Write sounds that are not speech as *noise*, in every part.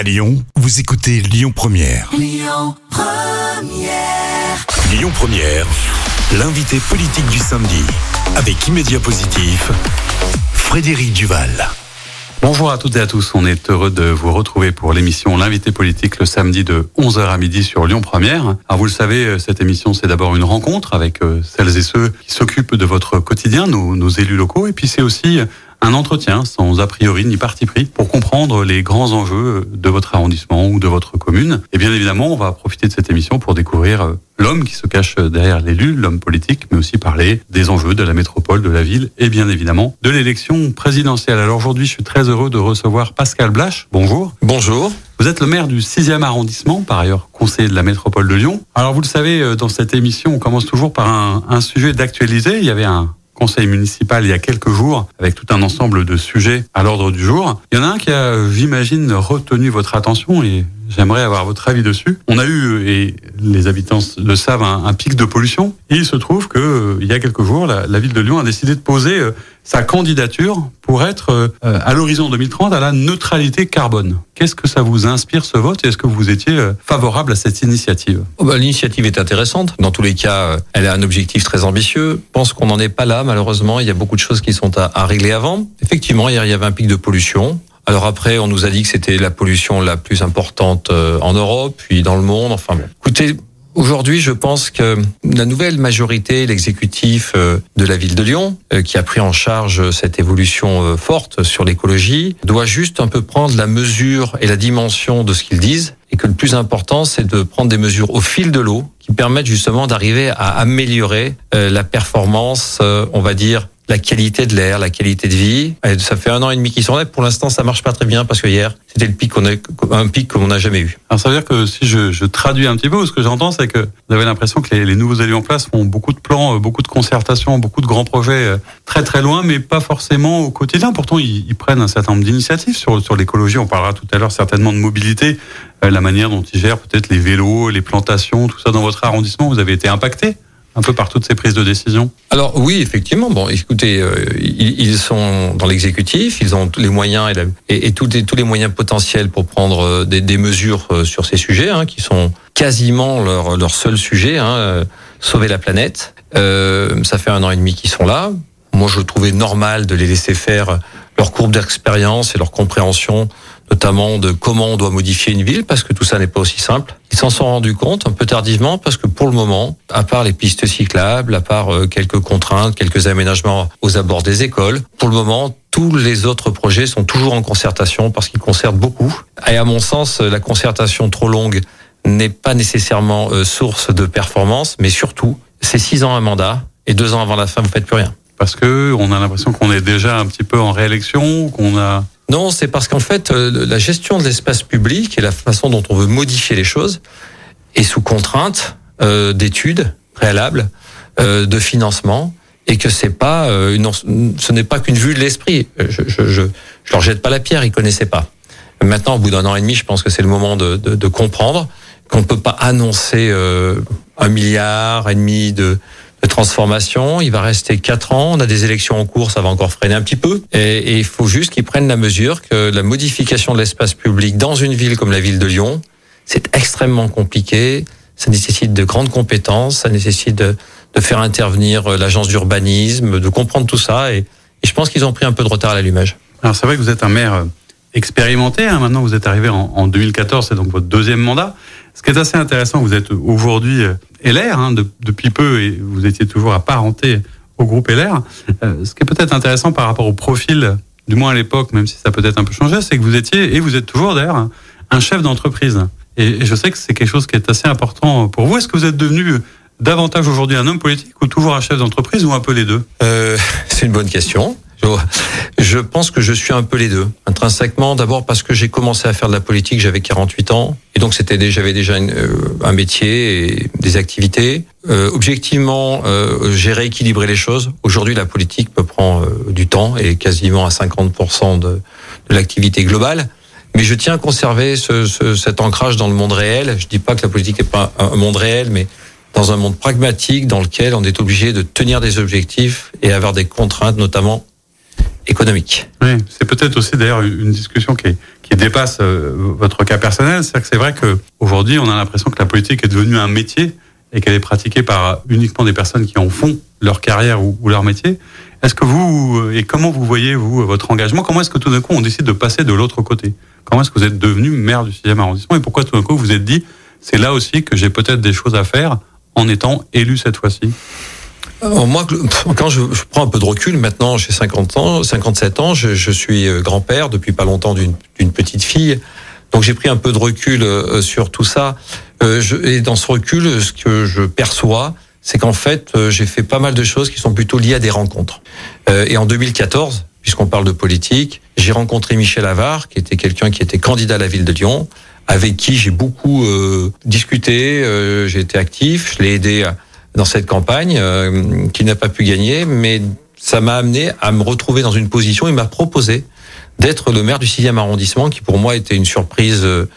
À Lyon, vous écoutez Lyon Première. Lyon Première. Lyon Première, l'invité politique du samedi. Avec Immédiat Positif, Frédéric Duval. Bonjour à toutes et à tous, on est heureux de vous retrouver pour l'émission L'invité politique le samedi de 11h à midi sur Lyon Première. Alors vous le savez, cette émission c'est d'abord une rencontre avec euh, celles et ceux qui s'occupent de votre quotidien, nos, nos élus locaux, et puis c'est aussi un entretien sans a priori ni parti pris pour comprendre les grands enjeux de votre arrondissement ou de votre commune. Et bien évidemment, on va profiter de cette émission pour découvrir euh, l'homme qui se cache derrière l'élu, l'homme politique, mais aussi parler des enjeux de la métropole, de la ville et bien évidemment de l'élection présidentielle. Alors aujourd'hui, je suis très heureux de recevoir Pascal Blache. Bonjour. Bonjour. Vous êtes le maire du 6e arrondissement, par ailleurs conseiller de la métropole de Lyon. Alors vous le savez, euh, dans cette émission, on commence toujours par un, un sujet d'actualité. Il y avait un conseil municipal il y a quelques jours avec tout un ensemble de sujets à l'ordre du jour. Il y en a un qui a, j'imagine, retenu votre attention et j'aimerais avoir votre avis dessus. On a eu, et les habitants le savent, un, pic de pollution. Il se trouve que euh, il y a quelques jours, la, ville de Lyon a décidé de poser euh, sa candidature pour être euh, à l'horizon 2030 à la neutralité carbone. Qu'est-ce que ça vous inspire ce vote est-ce que vous étiez favorable à cette initiative? Oh bah, L'initiative est intéressante. Dans tous les cas, elle a un objectif très ambitieux. Je pense qu'on n'en est pas là, malheureusement. Il y a beaucoup de choses qui sont à régler avant. Effectivement, hier, il y avait un pic de pollution. Alors après, on nous a dit que c'était la pollution la plus importante en Europe, puis dans le monde. Enfin. Écoutez, Aujourd'hui, je pense que la nouvelle majorité, l'exécutif de la ville de Lyon, qui a pris en charge cette évolution forte sur l'écologie, doit juste un peu prendre la mesure et la dimension de ce qu'ils disent, et que le plus important, c'est de prendre des mesures au fil de l'eau qui permettent justement d'arriver à améliorer la performance, on va dire, la qualité de l'air, la qualité de vie. Ça fait un an et demi qu'ils sont là. Pour l'instant, ça marche pas très bien parce que hier, c'était le pic qu'on a, un pic qu'on n'a jamais eu. Alors ça veut dire que si je, traduis un petit peu, ce que j'entends, c'est que vous avez l'impression que les, nouveaux élus en place font beaucoup de plans, beaucoup de concertations, beaucoup de grands projets très très loin, mais pas forcément au quotidien. Pourtant, ils, prennent un certain nombre d'initiatives sur, l'écologie. On parlera tout à l'heure certainement de mobilité, manière dont ils gèrent peut-être les vélos, les plantations, tout ça dans votre arrondissement. Vous avez été impacté un peu par toutes ces prises de décision Alors oui, effectivement. Bon, écoutez, euh, ils, sont dans l'exécutif, ils ont tous les moyens et, la, tous, les, moyens potentiels pour prendre des, des mesures sur ces sujets, hein, qui sont quasiment leur, seul sujet, hein, euh, sauver la planète. Euh, ça fait un an et demi qu'ils sont là. Moi, je trouvais normal de les laisser faire leur courbe d'expérience et leur compréhension notamment de comment on doit modifier une ville, parce que tout ça n'est pas aussi simple. Ils s'en sont rendus compte un peu tardivement, parce que pour le moment, à part les pistes cyclables, à part quelques contraintes, quelques aménagements aux abords des écoles, pour le moment, tous les autres projets sont toujours en concertation, parce qu'ils concertent beaucoup. Et à mon sens, la concertation trop longue n'est pas nécessairement source de performance, mais surtout, c'est six ans un mandat, et deux ans avant la fin, vous faites plus rien. Parce que on a l'impression qu'on est déjà un petit peu en réélection, qu'on a non, c'est parce qu'en fait, la gestion de l'espace public et la façon dont on veut modifier les choses est sous contrainte euh, d'études préalables, euh, de financement, et que c'est pas euh, une, ce n'est pas qu'une vue de l'esprit. Je, je, je, je, leur jette pas la pierre, ils connaissaient pas. Maintenant, au bout d'un an et demi, je pense que c'est le moment de, de, de comprendre qu'on peut pas annoncer euh, un milliard et demi de de transformation. Il va rester quatre ans. On a des élections en cours, ça va encore freiner un petit peu. Et, il faut juste qu'ils prennent la mesure que la modification de l'espace public dans une ville comme la ville de Lyon, c'est extrêmement compliqué. Ça nécessite de grandes compétences. Ça nécessite de, faire intervenir l'agence d'urbanisme, de comprendre tout ça. Et, et je pense qu'ils ont pris un peu de retard à l'allumage. Alors c'est vrai que vous êtes un maire expérimenté. Hein. Maintenant, vous êtes arrivé en, en 2014, c'est donc votre deuxième mandat. Ce qui est assez intéressant, vous êtes aujourd'hui LR hein, de, depuis peu et vous étiez toujours apparenté au groupe LR. Euh, ce qui est peut-être intéressant par rapport au profil, du moins à l'époque, même si ça peut être un peu changé, c'est que vous étiez, et vous êtes toujours d'ailleurs, un chef d'entreprise. Et, et, je sais que c'est quelque chose qui est assez important pour vous. Est-ce que vous êtes devenu davantage aujourd'hui un homme politique ou toujours un chef d'entreprise ou un peu les deux? Euh, *laughs* C'est une bonne question. Je pense que je suis un peu les deux. Intrinsèquement, d'abord parce que j'ai commencé à faire de la politique, j'avais 48 ans, et donc c'était j'avais déjà une, euh, un métier et des activités. Euh, objectivement, euh, j'ai rééquilibré les choses. Aujourd'hui, la politique me prend euh, du temps et quasiment à 50% de, l'activité globale. Mais je tiens à conserver ce, ce, cet ancrage dans le monde réel. Je dis pas que la politique n'est pas un monde réel, mais dans un monde pragmatique dans lequel on est obligé de tenir des objectifs et avoir des contraintes, notamment Oui, c'est peut-être aussi d'ailleurs une discussion qui, dépasse euh, votre cas personnel. C'est que c'est vrai qu'aujourd'hui, on a l'impression que la politique est devenue un métier et qu'elle est pratiquée par uniquement des personnes qui en font leur carrière ou, leur métier. Est-ce que vous, et comment vous voyez, vous, votre engagement? Comment est-ce que tout d'un coup, on décide de passer de l'autre côté? Comment est-ce que vous êtes devenu maire du 6e arrondissement et pourquoi tout d'un coup, vous vous êtes dit, c'est là aussi que j'ai peut-être des choses à faire en étant élu cette fois-ci? euh, moi, quand je, prends un peu de recul, maintenant j'ai 50 ans, 57 ans, je, suis euh, grand-père depuis pas longtemps d'une petite fille, donc j'ai pris un peu de recul euh, sur tout ça. et dans ce recul, ce que je perçois, c'est qu'en fait, j'ai fait pas mal de choses qui sont plutôt liées à des rencontres. et en 2014, puisqu'on parle de politique, j'ai rencontré Michel Avard, qui était quelqu'un qui était candidat à la ville de Lyon, avec qui j'ai beaucoup discuté, j'ai été actif, je l'ai aidé à dans cette campagne, euh, n'a pas pu gagner, mais ça m'a amené à me retrouver dans une position. Il m'a proposé d'être le maire du 6e arrondissement, qui pour moi était une surprise euh,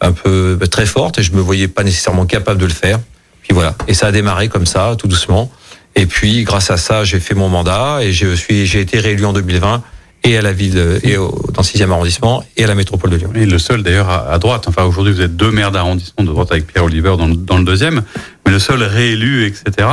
un peu bah, très forte, et je me voyais pas nécessairement capable de le faire. Puis voilà, et ça a démarré comme ça, tout doucement. Et puis, grâce à ça, j'ai fait mon mandat et je suis, j'ai été réélu en 2020 et à la ville et au, dans le 6e arrondissement et à la métropole de Lyon. Et le seul d'ailleurs à, droite. Enfin aujourd'hui vous êtes deux maires d'arrondissement de droite avec Pierre Oliver dans le, deuxième, mais le seul réélu, etc.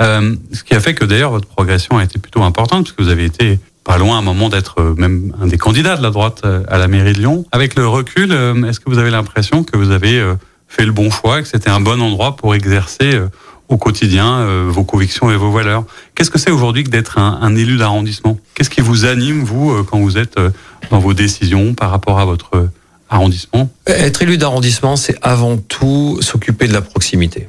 Euh, ce qui a fait que d'ailleurs votre progression a été plutôt importante puisque vous avez été pas loin à un moment d'être euh, même un des candidats de la droite euh, à la mairie de Lyon. Avec le recul, est-ce que vous avez l'impression que vous avez fait le bon choix, que c'était un bon endroit pour exercer au quotidien euh, vos convictions et vos valeurs. Qu'est-ce que c'est aujourd'hui que d'être un, un, élu d'arrondissement? Qu'est-ce qui vous anime, vous, euh, quand vous êtes euh, dans vos décisions par rapport à votre arrondissement? Être élu d'arrondissement, c'est avant tout s'occuper de la proximité.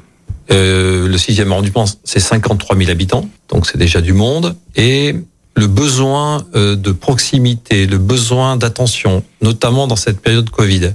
Euh, le sixième arrondissement, c'est 53 000 habitants, donc c'est déjà du monde. Et le besoin de proximité, le besoin d'attention, notamment dans cette période Covid,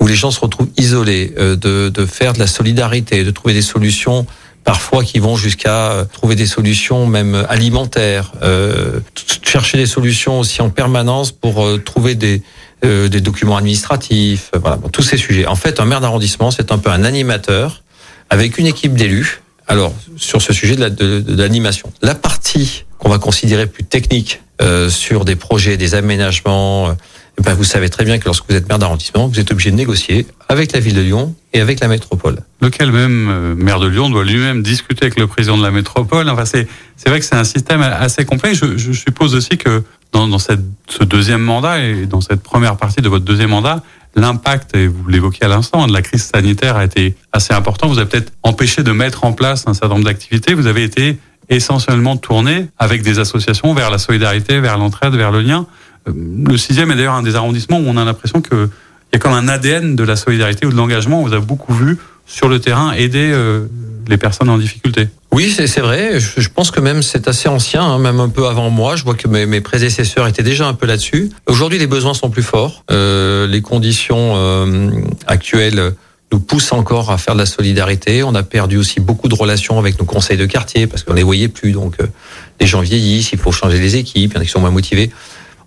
où les gens se retrouvent isolés, de, de faire de la solidarité, de trouver des solutions parfois qui vont jusqu'à euh, trouver des solutions même alimentaires, euh, chercher des solutions aussi en permanence pour euh, trouver des, euh, des documents administratifs, voilà, tous ces sujets. En fait, un maire d'arrondissement, c'est un peu un animateur avec une équipe d'élus. Alors, sur ce sujet de l'animation, la, la partie qu'on va considérer plus technique sur des projets, des aménagements, ben, vous savez très bien que lorsque vous êtes maire d'arrondissement, vous êtes obligé de négocier avec la ville de Lyon et avec la métropole. Lequel même euh, maire de Lyon doit lui-même discuter avec le président de la métropole. Enfin, c'est vrai que c'est un système assez complexe. Je, suppose aussi que dans, ce deuxième mandat et dans cette première partie de votre deuxième mandat, l'impact, et vous l'évoquiez à l'instant, de la crise sanitaire a été assez important. Vous avez peut-être empêché de mettre en place un certain nombre d'activités. Vous avez été essentiellement tourné avec des associations vers la solidarité, vers l'entraide, vers le lien. Euh, le sixième est d'ailleurs un des arrondissements où on a l'impression qu'il y a comme un ADN de la solidarité ou de l'engagement. Vous avez beaucoup vu sur le terrain aider euh, les personnes en difficulté. Oui, c'est vrai. Je, pense que même c'est assez ancien, hein, même un peu avant moi. Je vois que mes, prédécesseurs étaient déjà un peu là-dessus. Aujourd'hui, les besoins sont plus forts. Euh, les conditions actuelles nous poussent encore à faire de la solidarité. On a perdu aussi beaucoup de relations avec nos conseils de quartier parce qu'on les voyait plus. Donc, les gens vieillissent, il faut changer les équipes, il y en a qui sont moins motivés.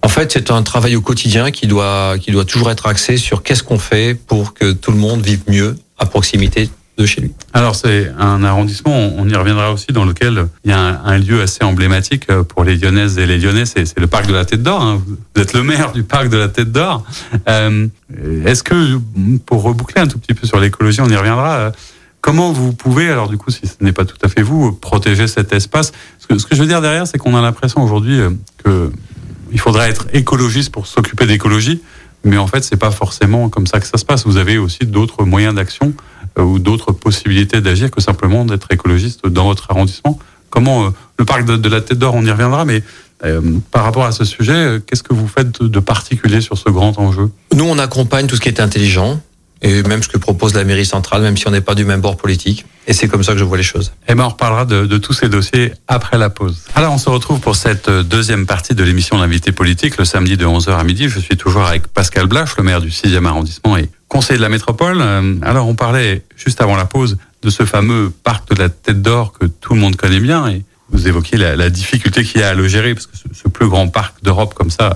En fait, c'est un travail au quotidien qui doit, qui doit toujours être axé sur qu'est-ce qu'on fait pour que tout le monde vive mieux à proximité de chez lui. Alors c'est un arrondissement, on y reviendra aussi, dans lequel il y a un, lieu assez emblématique euh, pour les Lyonnaises et les Lyonnais, c'est le parc de la Tête d'Or. Hein. Vous êtes le maire du parc de la Tête d'Or. Euh, Est-ce que, pour reboucler un tout petit peu sur l'écologie, on y reviendra, euh, comment vous pouvez, alors du coup, si ce n'est pas tout à fait vous, protéger cet espace? Ce que, je veux dire derrière, c'est qu'on a l'impression aujourd'hui que il faudrait être écologiste pour s'occuper d'écologie, mais en fait, c'est pas forcément comme ça que ça se passe. Vous avez aussi d'autres moyens d'action euh, ou d'autres possibilités d'agir que simplement d'être écologiste dans votre arrondissement. Comment euh, le parc de, la Tête d'Or, on y reviendra, mais euh, par rapport à ce sujet, qu'est-ce que vous faites de particulier sur ce grand enjeu? Nous, on accompagne tout ce qui est intelligent et même ce que propose la mairie centrale, même si on n'est pas du même bord politique. Et c'est comme ça que je vois les choses. Eh ben, on reparlera de, tous ces dossiers après la pause. Alors, on se retrouve pour cette euh, deuxième partie de l'émission L'invité politique, le samedi de 11h à midi. Je suis toujours avec Pascal Blache, le maire du 6e arrondissement et conseiller de la métropole. Euh, alors, on parlait juste avant la pause de ce fameux parc de la Tête d'Or que tout le monde connaît bien et vous évoquiez la, difficulté qu'il y a à le gérer parce que ce, ce plus grand parc d'Europe comme ça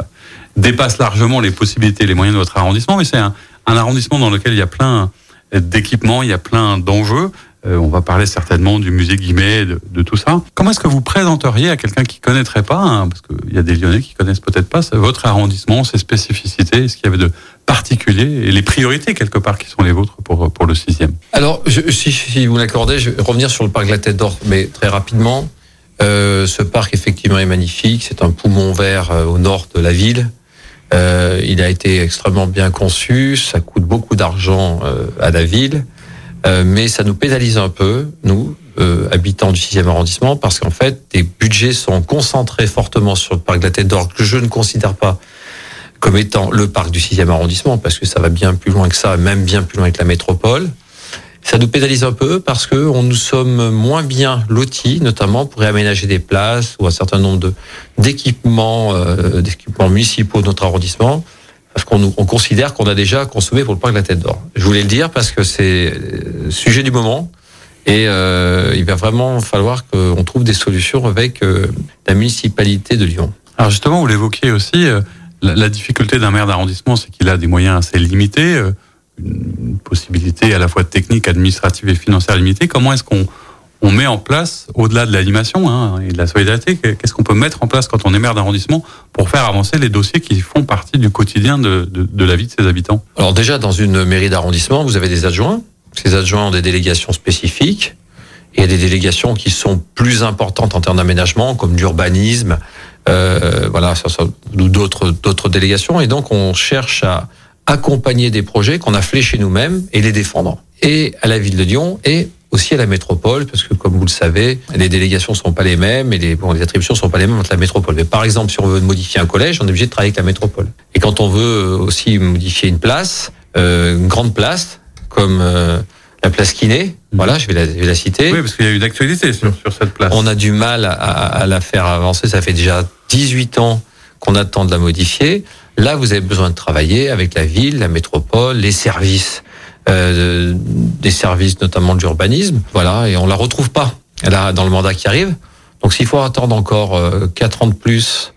dépasse largement les possibilités, les moyens de votre arrondissement, mais c'est un, un arrondissement dans lequel il y a plein d'équipements, il y a plein d'enjeux. Euh, on va parler certainement du musée Guimet, de, tout ça. Comment est-ce que vous présenteriez à quelqu'un qui connaîtrait pas, hein, parce qu'il y a des Lyonnais qui connaissent peut-être pas, votre arrondissement, ses spécificités, ce qu'il y avait de particulier et les priorités quelque part qui sont les vôtres pour, pour le sixième? Alors, si, vous l'accordez, je vais revenir sur le parc de la Tête d'Or, mais très rapidement. Euh, ce parc effectivement est magnifique, c'est un poumon vert euh, au nord de la ville. Euh, il a été extrêmement bien conçu, ça coûte beaucoup d'argent euh, à la ville, euh, mais ça nous pénalise un peu, nous, habitants du 6e arrondissement, parce qu'en fait, les budgets sont concentrés fortement sur le parc de la Tête d'Or, que je ne considère pas comme étant le parc du 6e arrondissement, parce que ça va bien plus loin que ça, même bien plus loin que la métropole. Ça nous pénalise un peu parce que on nous sommes moins bien lotis, notamment pour réaménager des places ou un certain nombre d'équipements, euh, d'équipements municipaux de notre arrondissement, parce qu'on on considère qu'on a déjà consommé pour le parc de la Tête d'Or. Je voulais le dire parce que c'est le sujet du moment. Et euh, il va vraiment falloir qu'on trouve des solutions avec euh, la municipalité de Lyon. Alors justement, vous l'évoquiez aussi, euh, la, difficulté d'un maire d'arrondissement, c'est qu'il a des moyens assez limités. Une possibilité à la fois technique, administrative et financière limitée. Comment est-ce qu'on on met en place, au-delà de l'animation hein, et de la solidarité, qu'est-ce qu'on peut mettre en place quand on est maire d'arrondissement pour faire avancer les dossiers qui font partie du quotidien de, la vie de ses habitants? Alors déjà, dans une mairie d'arrondissement, vous avez des adjoints. Ces adjoints ont des délégations spécifiques et des délégations qui sont plus importantes en termes d'aménagement, comme l'urbanisme, euh, voilà, d'autres d'autres délégations. Et donc, on cherche à accompagner des projets qu'on a fléchés nous-mêmes et les défendre. Et à la ville de Lyon et aussi à la métropole, parce que comme vous le savez, les délégations sont pas les mêmes et les, bon, les attributions sont pas les mêmes entre la métropole. Mais par exemple, si on veut modifier un collège, on est obligé de travailler avec la métropole. Et quand on veut aussi modifier une place, euh, une grande place, comme euh, la place Kiné, voilà, je vais la, je vais la citer. Oui, parce qu'il y a une actualité sur, sur cette place. On a du mal à, à la faire avancer. Ça fait déjà 18 ans qu'on attend de la modifier. Là, vous avez besoin de travailler avec la ville, la métropole, les services, euh, des services notamment de l'urbanisme. Voilà, et on la retrouve pas là dans le mandat qui arrive. Donc, s'il faut attendre encore euh, quatre ans de plus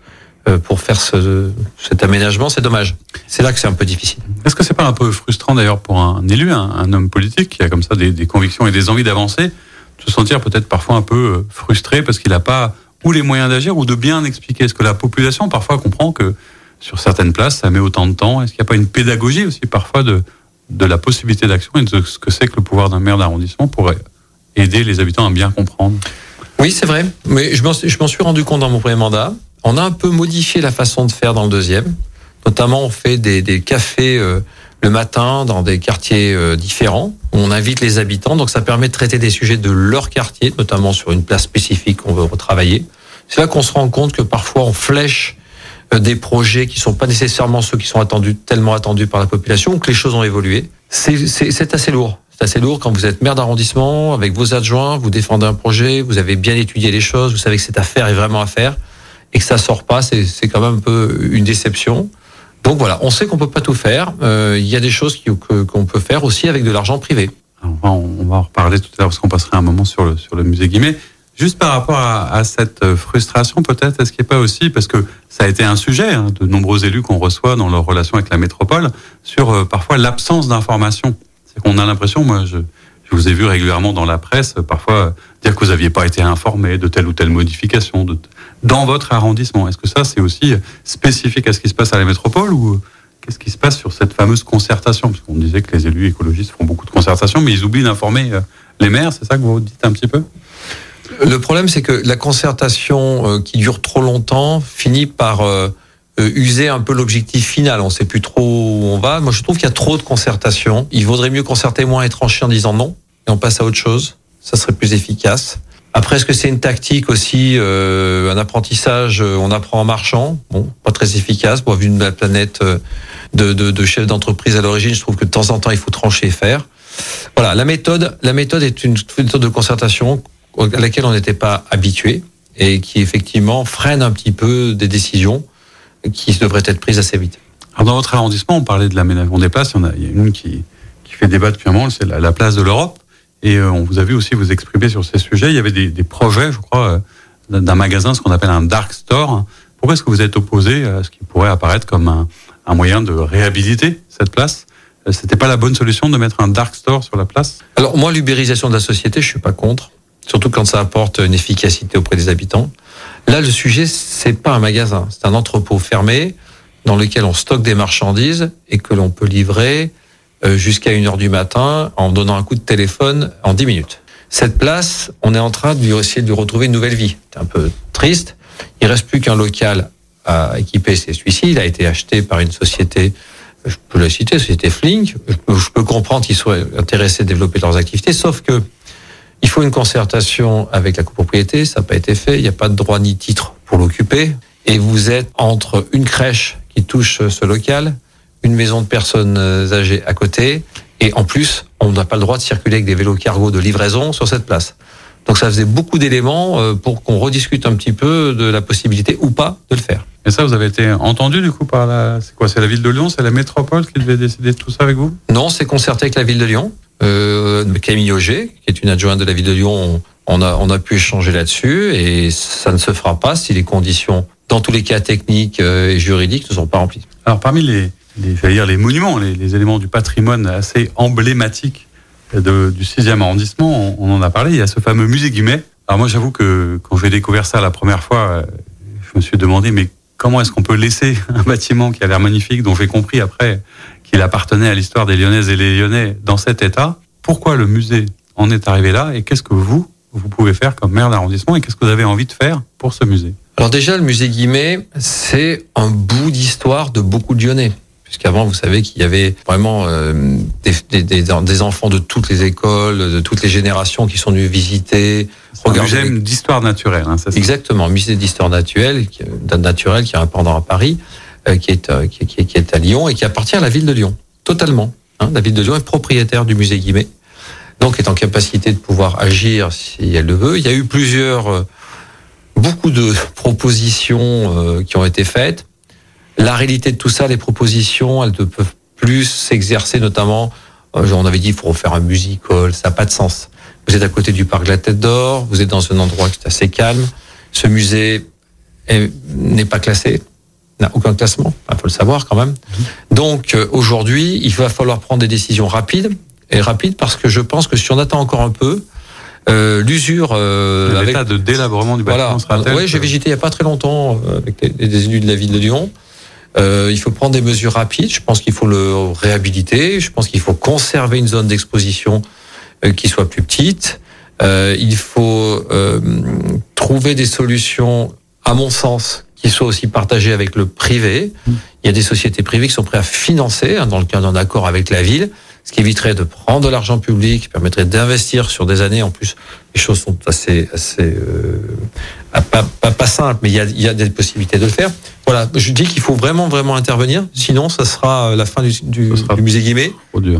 euh, pour faire ce, cet aménagement, c'est dommage. C'est là que c'est un peu difficile. Est-ce que c'est pas un peu frustrant d'ailleurs pour un élu, un, un, homme politique qui a comme ça des, des convictions et des envies d'avancer, de se sentir peut-être parfois un peu euh, frustré parce qu'il n'a pas ou les moyens d'agir ou de bien expliquer ce que la population parfois comprend que sur certaines places, ça met autant de temps Est-ce qu'il n'y a pas une pédagogie aussi parfois de, de la possibilité d'action et de ce que c'est que le pouvoir d'un maire d'arrondissement pour aider les habitants à bien comprendre? Oui, c'est vrai. Mais je m'en suis rendu compte dans mon premier mandat. On a un peu modifié la façon de faire dans le deuxième. Notamment, on fait des, des cafés euh, le matin dans des quartiers euh, différents. On invite les habitants, donc ça permet de traiter des sujets de leur quartier, notamment sur une place spécifique qu'on veut retravailler. C'est là qu'on se rend compte que parfois on flèche des projets qui sont pas nécessairement ceux qui sont attendus, tellement attendus par la population, ou que les choses ont évolué. C'est assez lourd. C'est assez lourd quand vous êtes maire d'arrondissement, avec vos adjoints, vous défendez un projet, vous avez bien étudié les choses, vous savez que cette affaire est vraiment à faire, et que ça sort pas, c'est quand même un peu une déception. Donc voilà, on sait qu'on peut pas tout faire. Euh, il y a des choses qu'on qu peut faire aussi avec de l'argent privé. on, va, on va en reparler tout à l'heure parce qu'on passerait un moment sur le, sur le musée Guimet. Juste par rapport à, à cette frustration, peut-être, est-ce qu'il n'y a pas aussi, parce que ça a été un sujet hein, de nombreux élus qu'on reçoit dans leur relation avec la métropole, sur euh, parfois l'absence d'information. C'est qu'on a l'impression, moi, je, je, vous ai vu régulièrement dans la presse, parfois dire que vous n'aviez pas été informé de telle ou telle modification de, dans votre arrondissement. Est-ce que ça, c'est aussi spécifique à ce qui se passe à la métropole ou qu'est-ce qui se passe sur cette fameuse concertation? Parce qu'on disait que les élus écologistes font beaucoup de concertation, mais ils oublient d'informer les maires, c'est ça que vous dites un petit peu? Le problème, c'est que la concertation euh, qui dure trop longtemps finit par euh, user un peu l'objectif final. On ne sait plus trop où on va. Moi, je trouve qu'il y a trop de concertation. Il vaudrait mieux concerter moins et trancher en disant non, et on passe à autre chose. Ça serait plus efficace. Après, est-ce que c'est une tactique aussi, euh, un apprentissage, on apprend en marchant? Bon, pas très efficace. Bon, vu de la planète de, de, de chef d'entreprise à l'origine, je trouve que de temps en temps, il faut trancher et faire. Voilà, la méthode, la méthode est une méthode de concertation à laquelle on n'était pas habitué et qui effectivement freine un petit peu des décisions qui devraient être prises assez vite. Alors dans votre arrondissement, on parlait de l'aménagement des places. Il y, en a, il y a une qui, qui fait débat depuis un moment, c'est la, place de l'Europe. Et euh, on vous a vu aussi vous exprimer sur ces sujets. Il y avait des, des projets, je crois, euh, d'un magasin, ce qu'on appelle un dark store. Pourquoi est-ce que vous êtes opposé à ce qui pourrait apparaître comme un, un moyen de réhabiliter cette place? Euh, c'était pas la bonne solution de mettre un dark store sur la place? Alors moi, l'ubérisation de la société, je suis pas contre, surtout quand ça apporte une efficacité auprès des habitants. Là, le sujet, c'est pas un magasin, c'est un entrepôt fermé dans lequel on stocke des marchandises et que l'on peut livrer jusqu'à une heure du matin en donnant un coup de téléphone en 10 minutes. Cette place, on est en train de lui essayer de lui retrouver une nouvelle vie. C'est un peu triste. Il reste plus qu'un local à équiper, c'est celui-ci. Il a été acheté par une société, je peux la citer, société Flink. Je peux, je peux comprendre qu'ils soient intéressés à développer leurs activités, sauf que il faut une concertation avec la copropriété. Ça n'a pas été fait. Il n'y a pas de droit ni titre pour l'occuper. Et vous êtes entre une crèche qui touche ce local, une maison de personnes âgées à côté, et en plus, on n'a pas le droit de circuler avec des vélos cargo de livraison sur cette place. Donc ça faisait beaucoup d'éléments euh, pour qu'on rediscute un petit peu de la possibilité ou pas de le faire. Et ça, vous avez été entendu du coup par la. C'est quoi C'est la ville de Lyon C'est la métropole qui devait décider de tout ça avec vous? Non, c'est concerté avec la ville de Lyon. Euh, Camille Auger, qui est une adjointe de la ville de Lyon, on a, on a pu échanger là-dessus et ça ne se fera pas si les conditions, dans tous les cas techniques euh, et juridiques, ne sont pas remplies. Alors parmi les, les, dire les monuments, les, éléments du patrimoine assez emblématiques du 6e arrondissement, on, on, en a parlé, il y a ce fameux musée Guimet. Alors moi j'avoue que quand j'ai découvert ça la première fois, euh, je me suis demandé mais comment est-ce qu'on peut laisser *laughs* un bâtiment qui a l'air magnifique, dont j'ai compris après qu'il appartenait à l'histoire des Lyonnaises et les Lyonnais dans cet état? Pourquoi le musée en est arrivé là et qu'est-ce que vous, vous pouvez faire comme maire d'arrondissement et qu'est-ce que vous avez envie de faire pour ce musée? Alors déjà, le musée Guimet, c'est un bout d'histoire de beaucoup de Lyonnais puisqu'avant, vous savez qu'il y avait vraiment euh, des, des, des, enfants de toutes les écoles, de toutes les générations qui sont venus visiter. Un musée les... d'histoire naturelle. Hein, ça, Exactement, musée d'histoire naturelle, naturelle qui un pendant à Paris, euh, qui, est, euh, qui, qui, qui, est à Lyon et qui appartient à la ville de Lyon, totalement. Hein, la ville de Lyon est propriétaire du musée Guimet, donc est en capacité de pouvoir agir si elle le veut. Il y a eu plusieurs, euh, beaucoup de *laughs* propositions qui ont été faites. La réalité de tout ça, les propositions, elles ne peuvent plus s'exercer, notamment, euh, on avait dit, il faut refaire un musical, ça n'a pas de sens. Vous êtes à côté du parc de la Tête d'Or, vous êtes dans un endroit qui est assez calme. Ce musée n'est pas classé, n'a aucun classement, il faut le savoir quand même. Donc euh, aujourd'hui, il va falloir prendre des décisions rapides, et rapides parce que je pense que si on attend encore un peu, euh, l'usure euh, l'état de délabrement du bâtiment voilà. sera Oui, j'ai visité il n'y a pas très longtemps euh, avec des, des élus de la ville de Lyon. Euh, il faut prendre des mesures rapides. Je pense qu'il faut le réhabiliter. Je pense qu'il faut conserver une zone d'exposition euh, qui soit plus petite. Euh, il faut trouver des solutions, à mon sens, qui soient aussi partagées avec le privé. Il y a des sociétés privées qui sont prêtes à financer, hein, dans le cadre d'un accord avec la ville, ce qui éviterait de prendre de l'argent public, permettrait d'investir sur des années. En plus, les choses sont assez, assez euh, pas, pas, pas simples, mais il y, a, il y a des possibilités de le faire. Voilà, je dis qu'il faut vraiment, vraiment intervenir. Sinon, ça sera la fin du, du, du musée Guimet.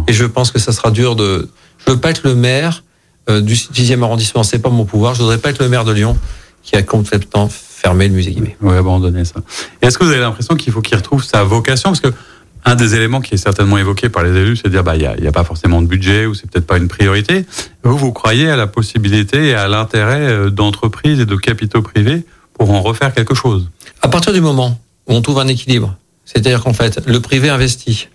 Et je pense que ça sera dur de. Je veux pas être le maire euh, du 6e arrondissement, c'est pas mon pouvoir. Je voudrais pas être le maire de Lyon qui a complètement fermé le musée Guimet. Oui, abandonné ça. Est-ce que vous avez l'impression qu'il faut qu'il retrouve sa vocation? Parce que un des éléments qui est certainement évoqué par les élus, c'est de dire bah il y a, pas forcément de budget ou c'est peut-être pas une priorité. Vous vous croyez à la possibilité et à l'intérêt d'entreprises et de capitaux privés pour en refaire quelque chose? À partir du moment où on trouve un équilibre, c'est-à-dire qu'en fait le privé investit,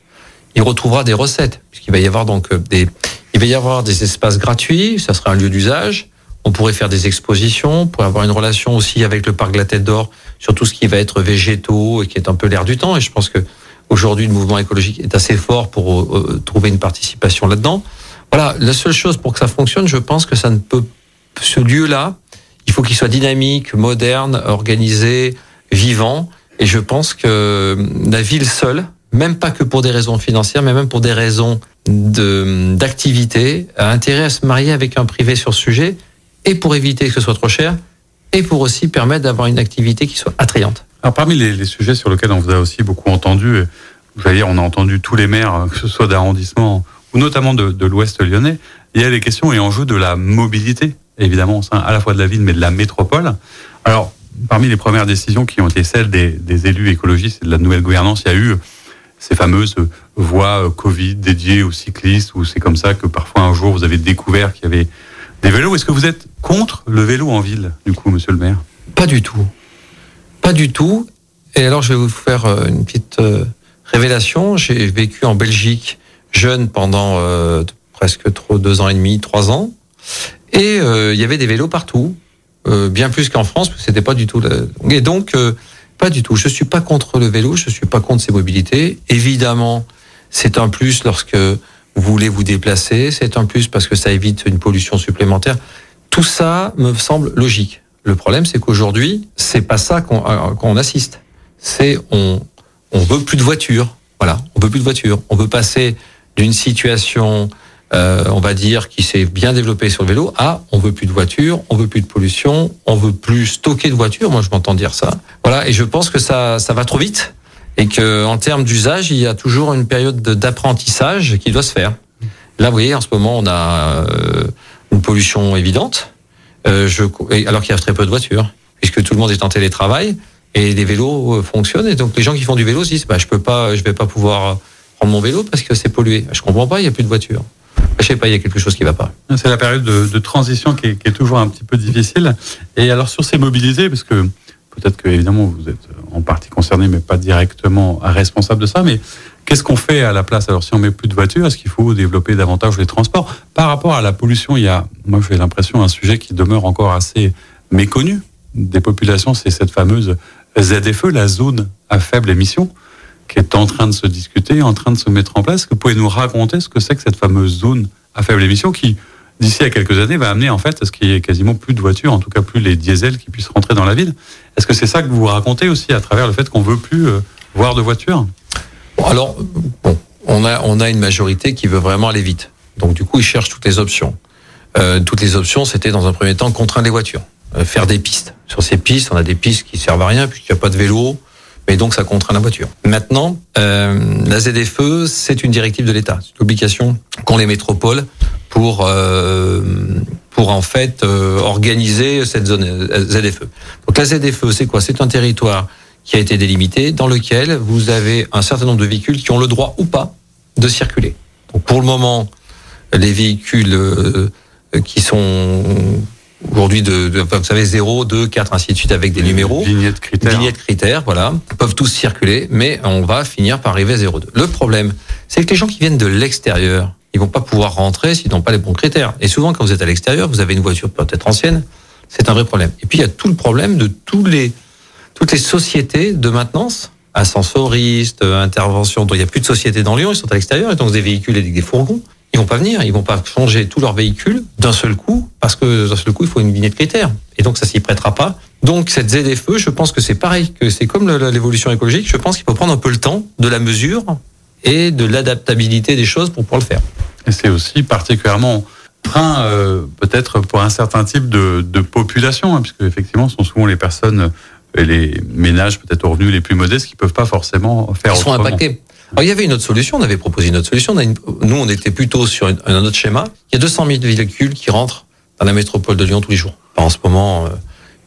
il retrouvera des recettes puisqu'il va y avoir donc des il va y avoir des espaces gratuits, ça sera un lieu d'usage. On pourrait faire des expositions, on pourrait avoir une relation aussi avec le parc de la Tête d'Or sur tout ce qui va être végétaux et qui est un peu l'air du temps. Et je pense que Aujourd'hui, le mouvement écologique est assez fort pour euh, trouver une participation là-dedans. Voilà, la seule chose pour que ça fonctionne, je pense que ça ne peut, ce lieu-là, il faut qu'il soit dynamique, moderne, organisé, vivant. Et je pense que la ville seule, même pas que pour des raisons financières, mais même pour des raisons de d'activité, a intérêt à se marier avec un privé sur ce sujet, et pour éviter que ce soit trop cher, et pour aussi permettre d'avoir une activité qui soit attrayante. Alors, parmi les, les, sujets sur lesquels on vous a aussi beaucoup entendu, vous dire, on a entendu tous les maires, que ce soit d'arrondissement ou notamment de, de l'Ouest lyonnais, il y a les questions et enjeux de la mobilité, évidemment, à la fois de la ville, mais de la métropole. Alors, parmi les premières décisions qui ont été celles des, des élus écologistes et de la nouvelle gouvernance, il y a eu ces fameuses voies Covid dédiées aux cyclistes, où c'est comme ça que parfois un jour vous avez découvert qu'il y avait des vélos. Est-ce que vous êtes contre le vélo en ville, du coup, monsieur le maire? Pas du tout. Pas du tout. Et alors, je vais vous faire une petite révélation. J'ai vécu en Belgique jeune pendant euh, presque trop deux ans et demi, trois ans. Et euh, il y avait des vélos partout, euh, bien plus qu'en France, parce que c'était pas du tout. Et donc, euh, pas du tout. Je suis pas contre le vélo, je suis pas contre ses mobilités. Évidemment, c'est un plus lorsque vous voulez vous déplacer, c'est un plus parce que ça évite une pollution supplémentaire. Tout ça me semble logique. Le problème, c'est qu'aujourd'hui, c'est pas ça qu'on qu'on assiste. C'est on on veut plus de voitures. Voilà, on veut plus de voitures. On veut passer d'une situation, euh, on va dire, qui s'est bien développée sur le vélo, à on veut plus de voitures, on veut plus de pollution, on veut plus stocker de voitures. Moi, je m'entends dire ça. Voilà, et je pense que ça, ça va trop vite et que en termes d'usage, il y a toujours une période de- d'apprentissage qui doit se faire. Là, vous voyez, en ce moment, on a euh, une pollution évidente, euh, je, et- alors qu'il y a très peu de voitures, puisque tout le monde est en télétravail et les vélos euh, fonctionnent. Et donc, les gens qui font du vélo se disent, bah, je peux pas, je vais pas pouvoir prendre mon vélo parce que c'est pollué. Je comprends pas, il y a plus de voitures. Je sais pas, il y a quelque chose qui va pas. C'est la période de, transition qui est, toujours un petit peu difficile. Et alors sur ces mobilités, parce que peut-être que évidemment vous êtes en partie concerné, mais pas directement responsable de ça, mais qu'est-ce qu'on fait à la place? Alors si on met plus de voitures, est-ce qu'il faut développer davantage les transports? Par rapport à la pollution, il y a, moi j'ai l'impression, un sujet qui demeure encore assez méconnu des populations, c'est cette fameuse ZFE, la zone à faible émission qui est en train de se discuter, en train de se mettre en place. Est-ce que vous pouvez nous raconter ce que c'est que cette fameuse zone à faible émission qui, d'ici à quelques années, va amener en fait à ce qu'il y ait quasiment plus de voitures, en tout cas plus les diesels qui puissent rentrer dans la ville? Est-ce que c'est ça que vous racontez aussi à travers le fait qu'on veut plus euh, voir de voitures? Alors, bon, on a, on a une majorité qui veut vraiment aller vite. Donc, du coup, ils cherchent toutes les options. Euh, toutes les options, c'était dans un premier temps contraindre les voitures, euh, faire des pistes. Sur ces pistes, on a des pistes qui servent à rien puisqu'il n'y a pas de vélo, mais donc ça contraint la voiture. Maintenant, euh, la ZFE, c'est une directive de l'État, c'est une obligation qu'ont les métropoles pour pour en fait organiser cette zone ZFE. Donc la ZFE, c'est quoi? C'est un territoire qui a été délimité dans lequel vous avez un certain nombre de véhicules qui ont le droit ou pas de circuler. Donc pour le moment, les véhicules euh, qui sont aujourd'hui de, de, vous savez, 0, 2, 4, ainsi de suite, avec des numéros. Vignettes critères. Vignettes critères, voilà, peuvent tous circuler, mais on va finir par arriver à 0,2. Le problème, c'est que les gens qui viennent de l'extérieur, ils vont pas pouvoir rentrer s'ils n'ont pas les bons critères. Et souvent, quand vous êtes à l'extérieur, vous avez une voiture peut-être ancienne, c'est un vrai problème. Et puis, il y a tout le problème de tous les, toutes les sociétés de maintenance, ascensoristes, euh, intervention, dont il n'y a plus de sociétés dans Lyon, ils sont à l'extérieur, et donc des véhicules et des fourgons. Ils vont pas venir, ils vont pas changer tous leurs véhicules d'un seul coup, parce que d'un seul coup, il faut une vignette critère. Et donc, ça s'y prêtera pas. Donc, cette ZFE, je pense que c'est pareil, que c'est comme l'évolution écologique. Je pense qu'il faut prendre un peu le temps de la mesure et de l'adaptabilité des choses pour pouvoir le faire. Et c'est aussi particulièrement frein, euh, peut-être pour un certain type de, de population, hein, puisque effectivement, ce sont souvent les personnes les ménages peut-être aux revenus les plus modestes qui peuvent pas forcément faire Ils sont impactés. Alors, il y avait une autre solution, on avait proposé une autre solution. On a une- nous, on était plutôt sur une- un autre schéma. Il y a 200 000 véhicules qui rentrent dans la métropole de Lyon tous les jours. Pas en ce moment, euh,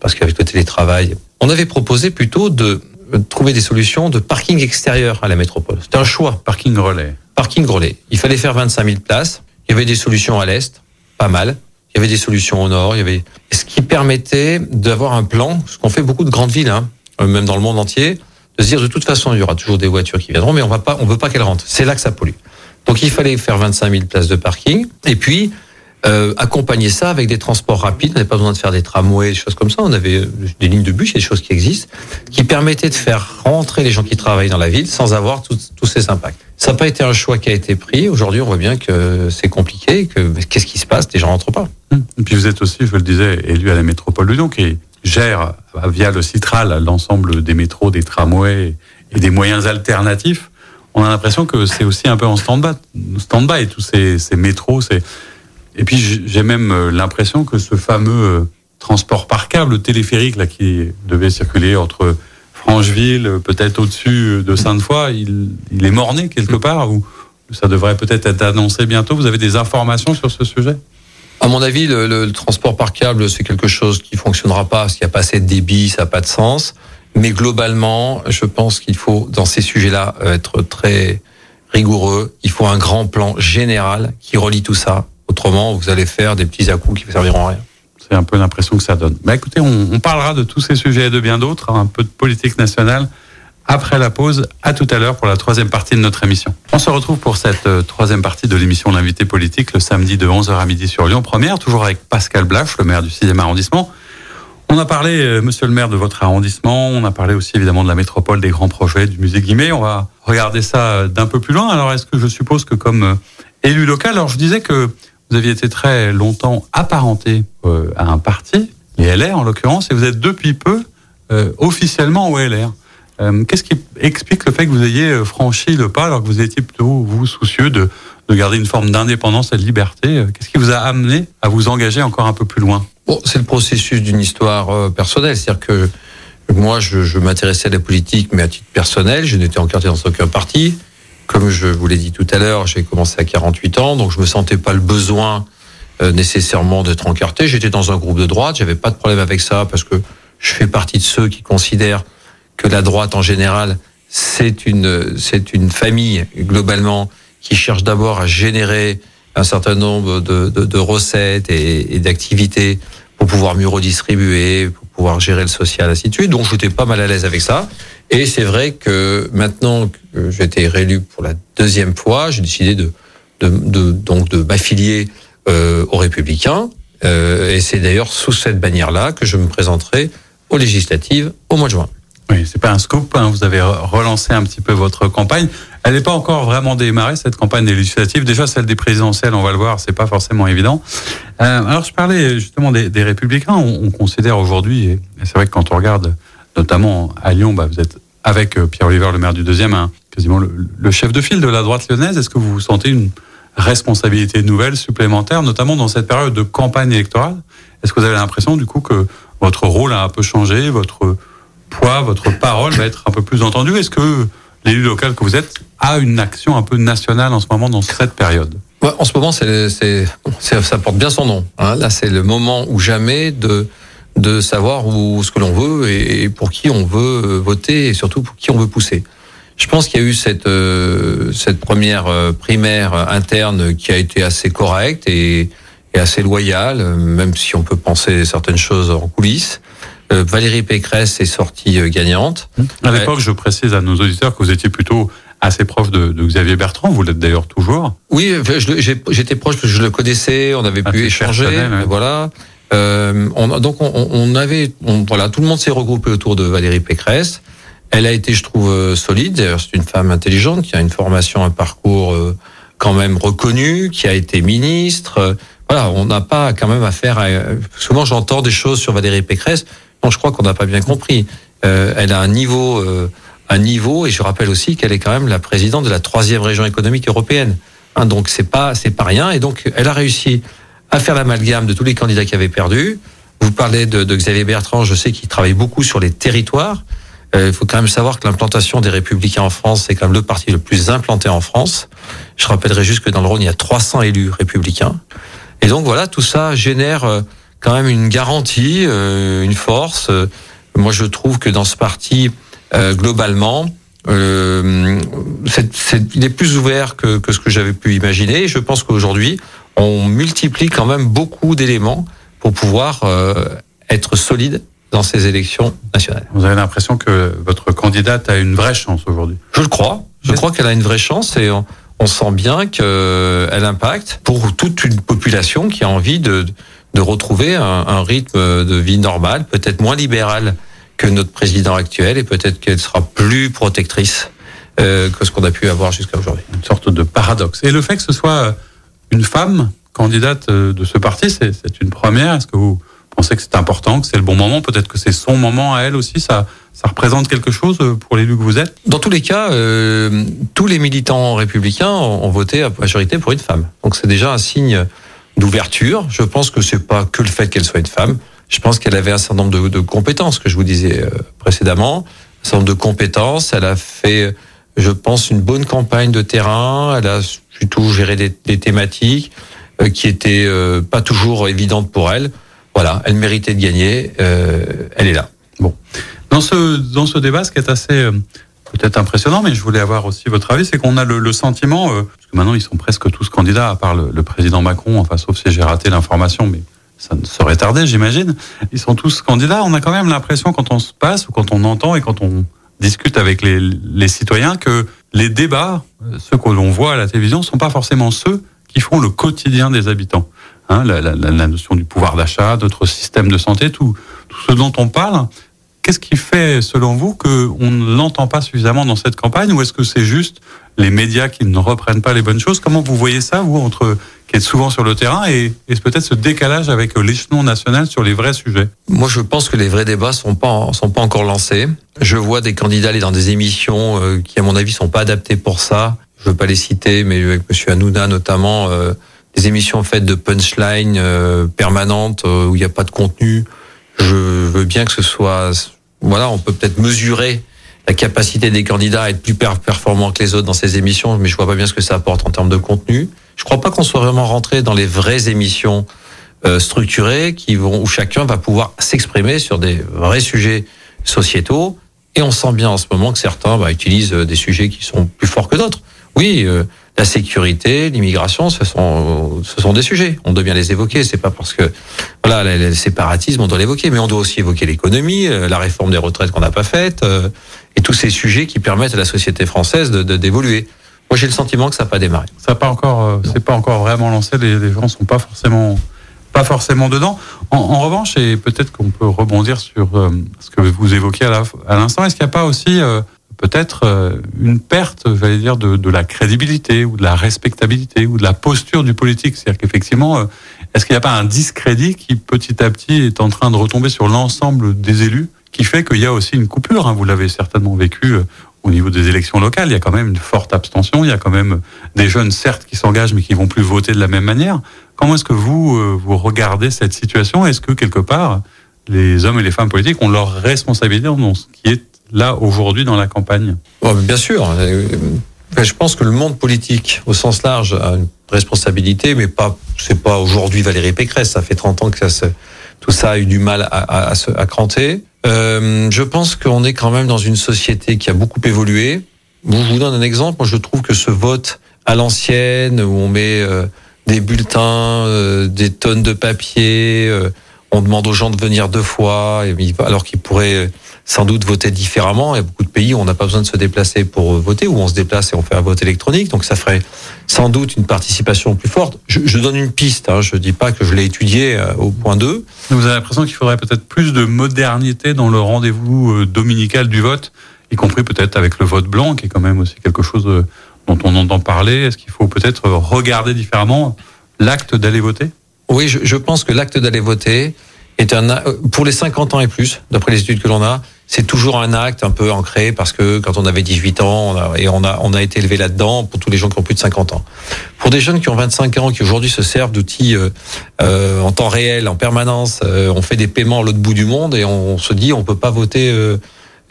parce qu'avec le télétravail. On avait proposé plutôt de euh, trouver des solutions de parking extérieur à la métropole. C'était un choix. Parking relais. Parking relais. Il fallait faire 25 000 places. Il y avait des solutions à l'est, pas mal. Il y avait des solutions au nord. Il y avait ce qui permettait d'avoir un plan. Ce qu'on fait beaucoup de grandes villes, hein, euh, même dans le monde entier, de se dire de toute façon il y aura toujours des voitures qui viendront, mais on va pas, on veut pas qu'elles rentrent. C'est là que ça pollue. Donc il fallait faire 25 000 places de parking et puis euh, accompagner ça avec des transports rapides. On n'avait pas besoin de faire des tramways, des choses comme ça. On avait euh, des lignes de bus, il des choses qui existent, qui permettaient de faire rentrer les gens qui travaillent dans la ville sans avoir tous- ces impacts. Ça n'a pas été un choix qui a été pris. Aujourd'hui, on voit bien que c'est compliqué, que qu'est-ce qui se passe? Les gens rentrent pas. Et puis vous êtes aussi, je le disais, élu à la métropole de Lyon, qui gère via le Citral l'ensemble des métros, des tramways et des moyens alternatifs. On a l'impression que c'est aussi un peu en stand-by, stand-by tous ces, ces métros. C'est... Et puis j'ai même euh, l'impression que ce fameux euh, transport par câble, le téléphérique là, qui devait circuler entre Francheville, euh, peut-être au-dessus de Sainte-Foy, il, il est morné quelque part ou ça devrait peut-être être annoncé bientôt. Vous avez des informations sur ce sujet? À mon avis, le, transport par câble, c'est quelque chose qui fonctionnera pas qu'il n'y a pas assez de débit, ça n'a pas de sens. Mais globalement, je pense qu'il faut, dans ces sujets-là, être très rigoureux. Il faut un grand plan général qui relie tout ça. Autrement, vous allez faire des petits à-coups qui ne serviront à rien. C'est un peu l'impression que ça donne. Bah écoutez, on, on parlera de tous ces sujets et de bien d'autres, hein, un peu de politique nationale après la pause. À tout à l'heure pour la troisième partie de notre émission. On se retrouve pour cette euh, troisième partie de l'émission L'invité politique le samedi de 11h à midi sur Lyon Première, toujours avec Pascal Blache, le maire du 6e arrondissement. On a parlé, euh, monsieur le maire, de votre arrondissement. On a parlé aussi évidemment de la métropole, des grands projets, du musée Guimet. On va regarder ça euh, d'un peu plus loin. Alors, est-ce que je suppose que comme élu local, alors je disais que vous aviez été très longtemps apparenté à un parti, les LR en l'occurrence, et vous êtes depuis peu officiellement au LR. Euh, qu'est-ce qui explique le fait que vous ayez euh, franchi le pas alors que vous étiez plutôt vous soucieux de, de garder une forme d'indépendance et de liberté euh, Qu'est-ce qui vous a amené à vous engager encore un peu plus loin? Bon, C'est le processus d'une histoire personnelle. C'est-à-dire que moi, je, je m'intéressais à la politique, mais à titre personnel, je n'étais encarté dans aucun parti. Comme je vous l'ai dit tout à l'heure, j'ai commencé à 48 ans, donc je me sentais pas le besoin nécessairement d'être encarté. J'étais dans un groupe de droite, j'avais pas de problème avec ça parce que je fais partie de ceux qui considèrent que la droite en général, c'est une, c'est une famille globalement qui cherche d'abord à générer un certain nombre de, de, de recettes et, et d'activités pour pouvoir mieux redistribuer, pour pouvoir gérer le social, ainsi de suite. Donc j'étais pas mal à l'aise avec ça. Et c'est vrai que maintenant que j'étais réélu pour la deuxième fois, j'ai décidé de, de, de, donc de m'affilier euh, aux Républicains. Euh, et c'est d'ailleurs sous cette bannière-là que je me présenterai aux législatives au mois de juin. Oui, c'est pas un scoop. Hein. Vous avez relancé un petit peu votre campagne. Elle n'est pas encore vraiment démarrée cette campagne des législatives. Déjà celle des présidentielles, on va le voir, c'est pas forcément évident. Euh, alors je parlais justement des, des Républicains. On, on considère aujourd'hui, et c'est vrai que quand on regarde, notamment à Lyon, bah, vous êtes avec euh, Pierre Oliver, le maire du deuxième, hein, quasiment le, chef de file de la droite lyonnaise. Est-ce que vous vous sentez une responsabilité nouvelle, supplémentaire, notamment dans cette période de campagne électorale? Est-ce que vous avez l'impression du coup que votre rôle a un peu changé, votre poids, votre parole va être un peu plus entendue. Est-ce que l'élu local que vous êtes a une action un peu nationale en ce moment dans cette période? En ce moment, ça porte bien son nom. Hein. Là, c'est le moment ou jamais de de savoir où ce que l'on veut et pour qui on veut voter et surtout pour qui on veut pousser. Je pense qu'il y a eu cette euh, cette première euh, primaire interne qui a été assez correcte et, et assez loyale, même si on peut penser certaines choses en coulisses. Euh, Valérie Pécresse est sortie euh, gagnante. À l'époque, je précise à nos auditeurs que vous étiez plutôt assez proche de, de Xavier Bertrand. Vous l'êtes d'ailleurs toujours. Oui, j'étais proche parce que je le connaissais. On avait ah, pu échanger. Ouais. Voilà. Euh, on, donc on, on avait, on, voilà, tout le monde s'est regroupé autour de Valérie Pécresse. Elle a été, je trouve, euh, solide. C'est une femme intelligente qui a une formation, un parcours quand même reconnu, qui a été ministre. Voilà, on n'a pas quand même affaire à. Souvent, j'entends des choses sur Valérie Pécresse. Bon, je crois qu'on n'a pas bien compris. Euh, elle a un niveau, euh, un niveau, et je rappelle aussi qu'elle est quand même la présidente de la troisième région économique européenne. Hein, donc c'est pas, c'est pas rien. Et donc elle a réussi à faire l'amalgame de tous les candidats qui avaient perdu. Vous parlez de, de Xavier Bertrand, je sais qu'il travaille beaucoup sur les territoires. Euh, il faut quand même savoir que l'implantation des Républicains en France, c'est quand même le parti le plus implanté en France. Je rappellerai juste que dans le Rhône, il y a 300 élus républicains. Et donc voilà, tout ça génère euh, quand même une garantie, euh, une force. Euh, moi, je trouve que dans ce parti, euh, globalement, euh, c'est, c'est, il est plus ouvert que, que ce que j'avais pu imaginer. Et je pense qu'aujourd'hui, on multiplie quand même beaucoup d'éléments pour pouvoir euh, être solide dans ces élections nationales. Vous avez l'impression que votre candidate a une vraie chance aujourd'hui? Je le crois. Je crois qu'elle a une vraie chance et on, on sent bien qu'elle impacte pour toute une population qui a envie de, de retrouver un, un rythme de vie normal, peut-être moins libéral que notre président actuel, et peut-être qu'elle sera plus protectrice euh, que ce qu'on a pu avoir jusqu'à aujourd'hui. Une sorte de paradoxe. Et le fait que ce soit une femme candidate euh, de ce parti, c'est une première. Est-ce que vous pensez que c'est important, que c'est le bon moment? Peut-être que c'est son moment à elle aussi. Ça, ça représente quelque chose euh, pour l'élu que vous êtes? Dans tous les cas, euh, tous les militants républicains ont, ont voté à majorité pour une femme. Donc c'est déjà un signe d'ouverture. Je pense que c'est pas que le fait qu'elle soit une femme. Je pense qu'elle avait un certain nombre de, de, compétences que je vous disais euh, précédemment, un certain nombre de compétences. Elle a fait, je pense, une bonne campagne de terrain. Elle a plutôt géré des, des thématiques euh, qui étaient euh, pas toujours évidentes pour elle. Voilà, elle méritait de gagner. Euh, elle est là. Bon, dans ce dans ce débat, ce qui est assez peut-être impressionnant, mais je voulais avoir aussi votre avis, c'est qu'on a le, le sentiment, parce que maintenant ils sont presque tous candidats, à part le, le président Macron, enfin sauf si j'ai raté l'information, mais ça ne serait tardé, j'imagine. Ils sont tous candidats. On a quand même l'impression, quand on se passe, ou quand on entend et quand on discute avec les, les citoyens que les débats, ceux que l'on voit à la télévision, sont pas forcément ceux qui font le quotidien des habitants. Hein, la, la, la, notion du pouvoir d'achat, notre système de santé, tout, tout ce dont on parle. Qu'est-ce qui fait, selon vous, qu'on ne l'entend pas suffisamment dans cette campagne, ou est-ce que c'est juste les médias qui ne reprennent pas les bonnes choses? Comment vous voyez ça, vous, entre qui êtes souvent sur le terrain et, et peut-être ce décalage avec l'échelon national sur les vrais sujets? Moi, je pense que les vrais débats sont pas sont pas encore lancés. Je vois des candidats aller dans des émissions euh, qui, à mon avis, sont pas adaptées pour ça. Je veux pas les citer, mais avec Monsieur Hanouna notamment, euh, des émissions faites de punchline euh, permanentes euh, où il n'y a pas de contenu. Je veux bien que ce soit, voilà, on peut peut-être mesurer la capacité des candidats à être plus performants que les autres dans ces émissions, mais je vois pas bien ce que ça apporte en termes de contenu. Je crois pas qu'on soit vraiment rentré dans les vraies émissions euh, structurées qui vont où chacun va pouvoir s'exprimer sur des vrais sujets sociétaux. Et on sent bien en ce moment que certains bah, utilisent des sujets qui sont plus forts que d'autres. Oui, euh, la sécurité, l'immigration, ce sont ce sont des sujets. On doit bien les évoquer. C'est pas parce que voilà le séparatisme on doit l'évoquer, mais on doit aussi évoquer l'économie, euh, la réforme des retraites qu'on n'a pas faite, euh, et tous ces sujets qui permettent à la société française de d'évoluer. Moi, j'ai le sentiment que ça n'a pas démarré. Ça n'a pas encore, euh, c'est pas encore vraiment lancé. Les, les gens sont pas forcément pas forcément dedans. En, en revanche, et peut-être qu'on peut rebondir sur euh, ce que vous évoquiez à l'instant, est-ce qu'il n'y a pas aussi peut-être euh, une perte, j'allais dire, de, de, la crédibilité ou de la respectabilité ou de la posture du politique. C'est-à-dire qu'effectivement, euh, est-ce qu'il n'y a pas un discrédit qui petit à petit est en train de retomber sur l'ensemble des élus, qui fait qu'il y a aussi une coupure. Hein, vous l'avez certainement vécu euh, au niveau des élections locales. Il y a quand même une forte abstention. Il y a quand même des jeunes, certes, qui s'engagent, mais qui vont plus voter de la même manière. Comment est-ce que vous vous regardez cette situation? Est-ce que quelque part les hommes et les femmes politiques ont leur responsabilité dans ce qui est là aujourd'hui dans la campagne oh, Bien sûr. Je pense que le monde politique, au sens large, a une responsabilité, mais pas, c'est pas aujourd'hui Valérie Pécresse. Ça fait 30 ans que ça tout ça a eu du mal à, se à cranter. Euh, je pense qu'on est quand même dans une société qui a beaucoup évolué. je vous donne un exemple. Moi, je trouve que ce vote à l'ancienne, où on met euh, des bulletins, euh, des tonnes de papier, on demande aux gens de venir deux fois, alors qu'ils pourraient sans doute voter différemment. Il y a beaucoup de pays où on n'a pas besoin de se déplacer pour voter, où on se déplace et on fait un vote électronique. Donc ça ferait sans doute une participation plus forte. Je, je donne une piste, hein, je ne dis pas que je l'ai étudié euh, au point 2. Vous avez l'impression qu'il faudrait peut-être plus de modernité dans le rendez-vous euh, dominical du vote, y compris peut-être avec le vote blanc, qui est quand même aussi quelque chose euh, dont on entend parler. Est-ce qu'il faut peut-être regarder différemment l'acte d'aller voter? Oui, je, je pense que l'acte d'aller voter un pour les 50 ans et plus, d'après les études que l'on a, c'est toujours un acte un peu ancré parce que quand on avait 18 ans on a, et on a on a été élevé là-dedans pour tous les gens qui ont plus de 50 ans. Pour des jeunes qui ont 25 ans qui aujourd'hui se servent d'outils euh, euh, en temps réel, en permanence, euh, on fait des paiements à l'autre bout du monde et on se dit on peut pas voter euh,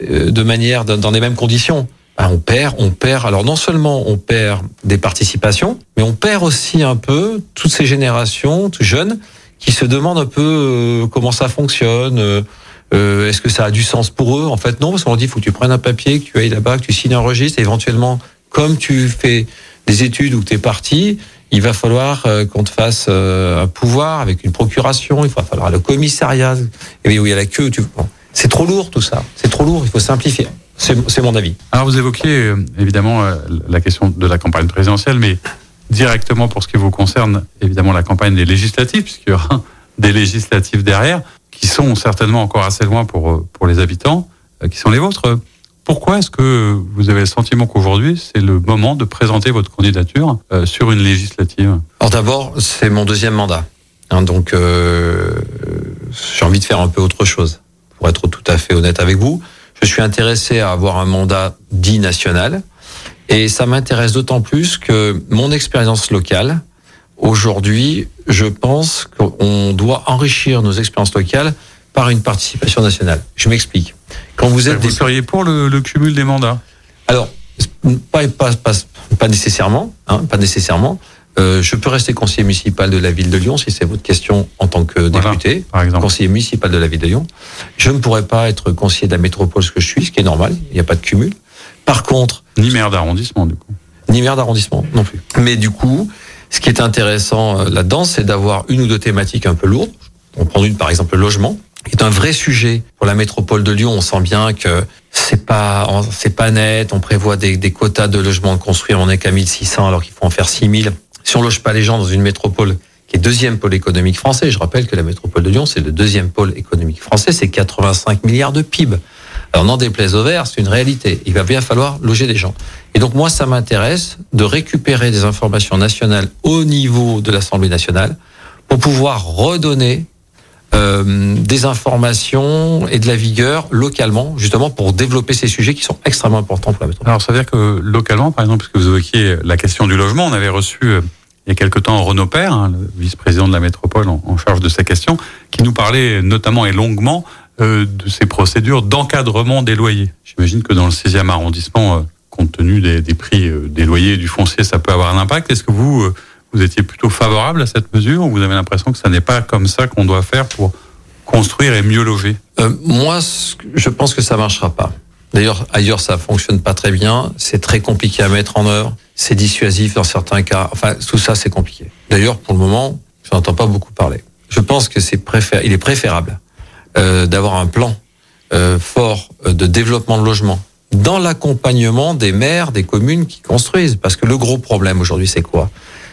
de manière dans les mêmes conditions. Ben, on perd, on perd. Alors non seulement on perd des participations, mais on perd aussi un peu toutes ces générations, tout jeunes, qui se demandent un peu euh, comment ça fonctionne. Euh, euh, Est-ce que ça a du sens pour eux? En fait, non, parce qu'on leur dit faut que tu prennes un papier, que tu ailles là-bas, que tu signes un registre, et éventuellement, comme tu fais des études ou que parti, il va falloir euh, qu'on te fasse euh, un pouvoir avec une procuration, il va falloir le commissariat, et où il y a la queue. Tu... Bon. C'est trop lourd tout ça, c'est trop lourd, il faut simplifier. C'est mon avis. Alors vous évoquiez évidemment la question de la campagne présidentielle, mais directement pour ce qui vous concerne, évidemment la campagne des législatives, puisqu'il y aura *laughs* des législatives derrière, qui sont certainement encore assez loin pour, euh, pour les habitants, qui sont les vôtres. Pourquoi est-ce que vous avez le sentiment qu'aujourd'hui, c'est le moment de présenter votre candidature euh, sur une législative? Alors d'abord, c'est mon deuxième mandat. Hein, donc euh, j'ai envie de faire un peu autre chose, pour être tout à fait honnête avec vous. Je suis intéressé à avoir un mandat dit national, et ça m'intéresse d'autant plus que mon expérience locale, aujourd'hui, je pense qu'on doit enrichir nos expériences locales par une participation nationale. Je m'explique. Quand vous êtes, vous des... seriez pour le, le, cumul des mandats? Alors, pas, pas, pas, pas nécessairement, hein, pas nécessairement. Euh, je peux rester conseiller municipal de la ville de Lyon si c'est votre question en tant que député, voilà, par exemple. conseiller municipal de la ville de Lyon. Je ne pourrais pas être conseiller de la métropole ce que je suis, ce qui est normal. Il n'y a pas de cumul. Par contre, ni maire d'arrondissement du coup. Ni maire d'arrondissement non plus. Mais du coup, ce qui est intéressant euh, là-dedans, c'est d'avoir une ou deux thématiques un peu lourdes. On prend une par exemple le logement, qui est un vrai sujet pour la métropole de Lyon. On sent bien que c'est pas c'est pas net. On prévoit des, quotas de logements de construire. On est qu'à 1600 alors qu'il faut en faire 6000. Si on loge pas les gens dans une métropole qui est deuxième pôle économique français, je rappelle que la métropole de Lyon c'est le deuxième pôle économique français, c'est 85 milliards de PIB. Alors n'en déplaise au vert, c'est une réalité. Il va bien falloir loger des gens. Et donc moi, ça m'intéresse de récupérer des informations nationales au niveau de l'Assemblée nationale pour pouvoir redonner euh, des informations et de la vigueur localement, justement pour développer ces sujets qui sont extrêmement importants pour la métropole. Alors ça veut dire que localement, par exemple, puisque vous évoquiez la question du logement, on avait reçu euh, il y a quelque temps Renaud Père, hein, le vice-président de la métropole en, en, charge de ces questions, qui nous parlait notamment et longuement euh, de ces procédures d'encadrement des loyers. J'imagine que dans le 6e arrondissement, euh, compte tenu des, prix euh, des loyers et du foncier, ça peut avoir un impact. Est-ce que vous vous étiez plutôt favorable à cette mesure ou vous avez l'impression que ça n'est pas comme ça qu'on doit faire pour construire et mieux loger? Moi, je pense que ça marchera pas. D'ailleurs, ailleurs, ça fonctionne pas très bien. C'est très compliqué à mettre en œuvre. C'est dissuasif dans certains cas. Enfin, tout ça, c'est compliqué. D'ailleurs, pour le moment, je n'entends pas beaucoup parler. Je pense que c'est il est préférable euh, d'avoir un plan euh, fort de développement de logement dans l'accompagnement des maires, des communes qui construisent. Parce que le gros problème aujourd'hui, c'est quoi?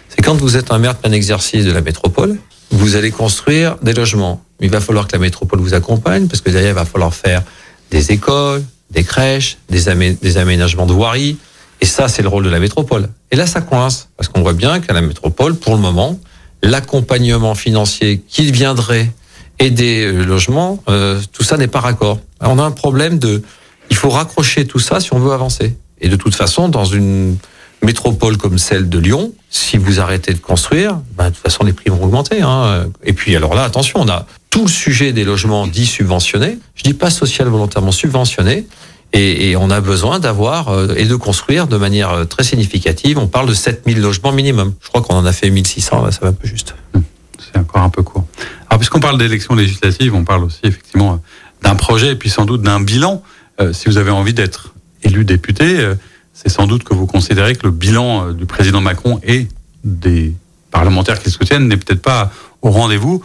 C'est quand vous êtes un maire de plein exercice de la métropole, vous allez construire des logements. Il va falloir que la métropole vous accompagne parce que derrière, il va falloir faire des écoles, des crèches, des, amé des aménagements de voirie. Et ça, c'est le rôle de la métropole. Et là, ça coince parce qu'on voit bien qu'à la métropole, pour le moment, l'accompagnement financier qui viendrait aider le logement, euh, tout ça n'est pas raccord. on a un problème de, il faut raccrocher tout ça si on veut avancer. Et de toute façon, dans une métropole comme celle de Lyon, si vous arrêtez de construire, ben, de toute façon les prix vont augmenter. Hein. Et puis alors là, attention, on a tout le sujet des logements dits subventionnés. Je dis pas social volontairement subventionnés. Et, et on a besoin d'avoir euh, et de construire de manière euh, très significative. On parle de 7000 logements minimum. Je crois qu'on en a fait 1600, là, ça va un peu juste. Hum, c'est encore un peu court. Puisqu'on parle d'élections législatives, on parle aussi effectivement d'un projet et puis sans doute d'un bilan. Euh, si vous avez envie d'être élu député, euh, c'est sans doute que vous considérez que le bilan euh, du président Macron et des parlementaires qui le soutiennent n'est peut-être pas au rendez-vous.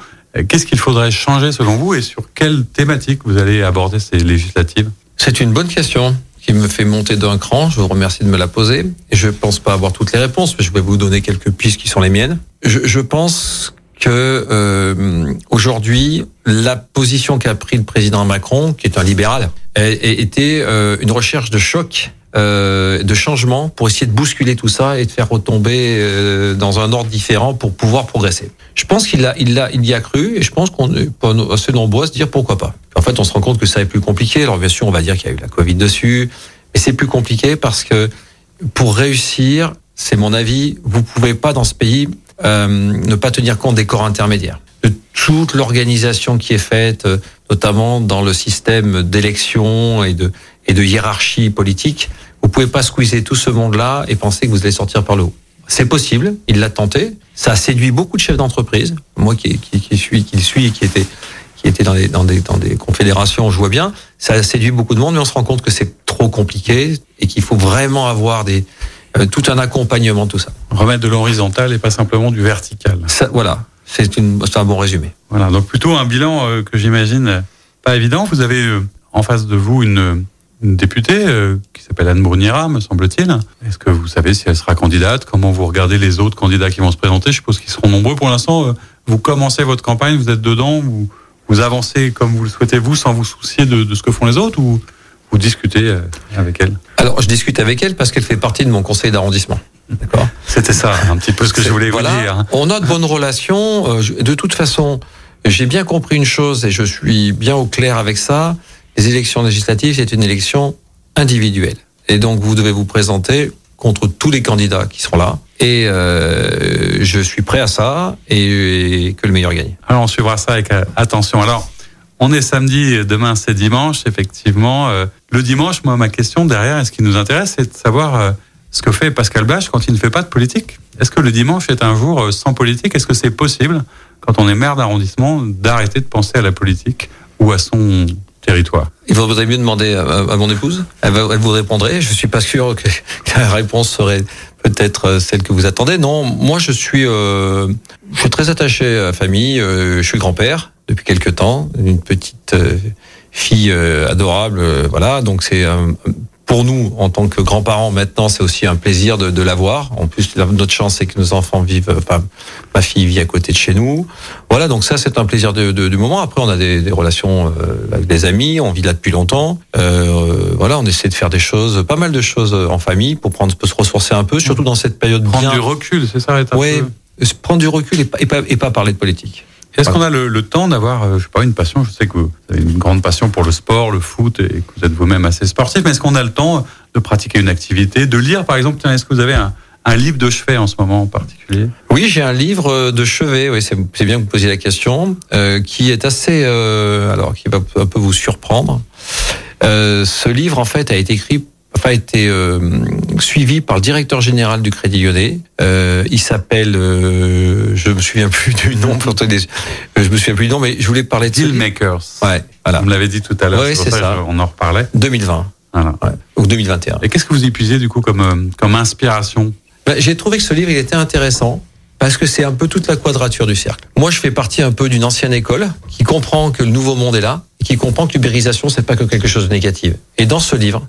Qu'est-ce qu'il faudrait changer selon vous et sur quelle thématique vous allez aborder ces législatives? C'est une bonne question qui me fait monter d'un cran. Je vous remercie de me la poser. Et je ne pense pas avoir toutes les réponses, mais je vais vous donner quelques pistes qui sont les miennes. Je, je pense que euh, aujourd'hui, la position qu'a pris le président Macron, qui est un libéral, a, été euh, une recherche de choc euh, de changement pour essayer de bousculer tout ça et de faire retomber euh, dans un ordre différent pour pouvoir progresser. Je pense qu'il a, il a, il y a cru et je pense qu'on est assez nombreux à se dire pourquoi pas. En fait, on se rend compte que ça est plus compliqué. Alors bien sûr, on va dire qu'il y a eu la Covid dessus, mais c'est plus compliqué parce que pour réussir, c'est mon avis, vous pouvez pas dans ce pays euh, ne pas tenir compte des corps intermédiaires de toute l'organisation qui est faite, euh, notamment dans le système d'élection et de, et de hiérarchie politique. Vous pouvez pas squeezer tout ce monde-là et penser que vous allez sortir par le haut. C'est possible, il l'a tenté. Ça a séduit beaucoup de chefs d'entreprise. Moi qui, qui, qui suis, qui suis et qui était qui était dans des, dans des, dans des confédérations, je vois bien, ça a séduit beaucoup de monde, mais on se rend compte que c'est trop compliqué et qu'il faut vraiment avoir des, euh, tout un accompagnement, tout ça. Remettre de l'horizontal et pas simplement du vertical. Ça, voilà, c'est un bon résumé. Voilà, donc plutôt un bilan euh, que j'imagine pas évident. Vous avez euh, en face de vous une, une députée euh, qui s'appelle Anne Bruniera, me semble-t-il. Est-ce que vous savez si elle sera candidate? Comment vous regardez les autres candidats qui vont se présenter? Je suppose qu'ils seront nombreux pour l'instant. Euh, vous commencez votre campagne, vous êtes dedans, vous, vous avancez comme vous le souhaitez vous, sans vous soucier de, de ce que font les autres ou vous discutez euh, avec elle Alors, je discute avec elle parce qu'elle fait partie de mon conseil d'arrondissement. D'accord? C'était ça, un petit peu ce que je voulais voilà, vous dire. hein. On a de bonnes relations. Euh, De toute façon, j'ai bien compris une chose et je suis bien au clair avec ça. Les élections législatives, c'est une élection individuelle. Et donc, vous devez vous présenter contre tous les candidats qui seront là. Et euh, je suis prêt à ça et, et que le meilleur gagne. Alors on suivra ça avec euh, attention. Alors on est samedi, demain c'est dimanche, effectivement. Euh, le dimanche, moi ma question derrière, et ce qui nous intéresse, c'est de savoir euh, ce que fait Pascal Bach quand il ne fait pas de politique. Est-ce que le dimanche est un jour euh, sans politique? Est-ce que c'est possible, quand on est maire d'arrondissement, d'arrêter de penser à la politique ou à son territoire? Il faudrait mieux demander à, mon épouse. Elle, vous répondrait. Je suis pas sûr que, *laughs* la réponse serait peut-être celle que vous attendez. Non, moi je suis, euh, je suis très attaché à la famille. Je suis grand-père depuis quelque temps, d'une petite euh, fille adorable. voilà, donc c'est pour nous, en tant que grands-parents, maintenant, c'est aussi un plaisir de, de l'avoir. En plus, notre chance, c'est que nos enfants vivent, enfin, ma fille vit à côté de chez nous. Voilà, donc ça, c'est un plaisir de, de, du moment. Après, on a des, des relations euh, avec des amis, on vit là depuis longtemps. Euh, voilà, on essaie de faire des choses, pas mal de choses en famille pour prendre, se ressourcer un peu, surtout dans cette période prendre bien. du recul, c'est ça. Oui, prendre du recul et pas, et pas, et pas parler de politique. Est-ce qu'on a le, le temps d'avoir, euh, je sais pas, une passion? Je sais que vous avez une grande passion pour le sport, le foot, et que vous êtes vous-même assez sportif. Mais est-ce qu'on a le temps de pratiquer une activité, de lire, par exemple? Est-ce que vous avez un, un livre de chevet en ce moment en particulier? Oui, j'ai un livre de chevet. Oui, c'est bien que vous posiez la question, euh, qui est assez, euh, alors qui va un peu vous surprendre. Euh, ce livre, en fait, a été écrit a été euh, suivi par le directeur général du Crédit Lyonnais. Euh, il s'appelle, euh, je me souviens plus du nom, je me souviens plus du nom, mais je voulais parler de Dealmakers. Ouais, voilà. Vous me l'avez dit tout à l'heure. Ouais, c'est ça. ça. on en reparlait. 2020. Voilà. Ouais. Ou 2021. Et qu'est-ce que vous épuisez du coup comme comme inspiration? Ben, J'ai trouvé que ce livre il était intéressant parce que c'est un peu toute la quadrature du cercle. Moi, je fais partie un peu d'une ancienne école qui comprend que le nouveau monde est là et qui comprend que l'ubérisation c'est pas que quelque chose de négatif. Et dans ce livre,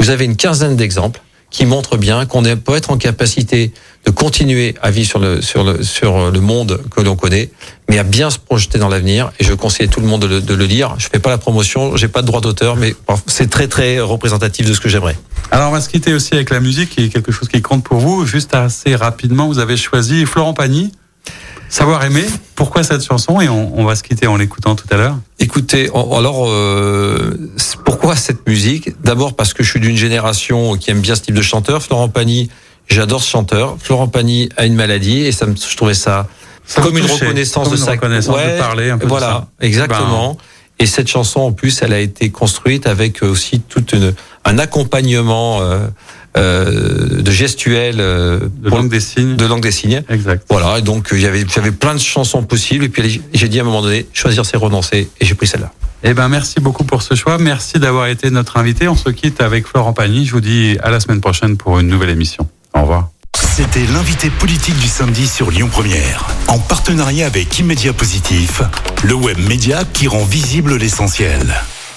vous avez une quinzaine d'exemples qui montrent bien qu'on peut être en capacité de continuer à vivre sur le sur le sur le monde que l'on connaît, mais à bien se projeter dans l'avenir. Et je conseille à tout le monde de le, de le lire. Je fais pas la promotion, j'ai pas de droit d'auteur, mais c'est très très représentatif de ce que j'aimerais. Alors on va se quitter aussi avec la musique, qui est quelque chose qui compte pour vous. Juste assez rapidement, vous avez choisi Florent Pagny. Savoir aimer, pourquoi cette chanson Et on, on va se quitter en l'écoutant tout à l'heure. Écoutez, alors euh, pourquoi cette musique? D'abord parce que je suis d'une génération qui aime bien ce type de chanteur. Florent Pagny, j'adore ce chanteur. Florent Pagny a une maladie et ça me, je trouvais ça, ça comme une reconnaissance comme de une sa reconnaissance ouais, de parler un peu Voilà, de ça. exactement. Ben, et cette chanson, en plus, elle a été construite avec aussi tout une, un accompagnement euh, euh, de gestuelle, euh, de langue des signes, de langue des signes. Exact. Voilà. Et donc il y avait, j'avais plein de chansons possibles. Et puis j'ai dit à un moment donné, choisir c'est renoncer. Et j'ai pris celle-là. Eh ben merci beaucoup pour ce choix. Merci d'avoir été notre invité. On se quitte avec Florent Pagny. Je vous dis à la semaine prochaine pour une nouvelle émission. Au revoir. C'était l'invité politique du samedi sur Lyon Première, en partenariat avec Immédia Positif, le web média qui rend visible l'essentiel.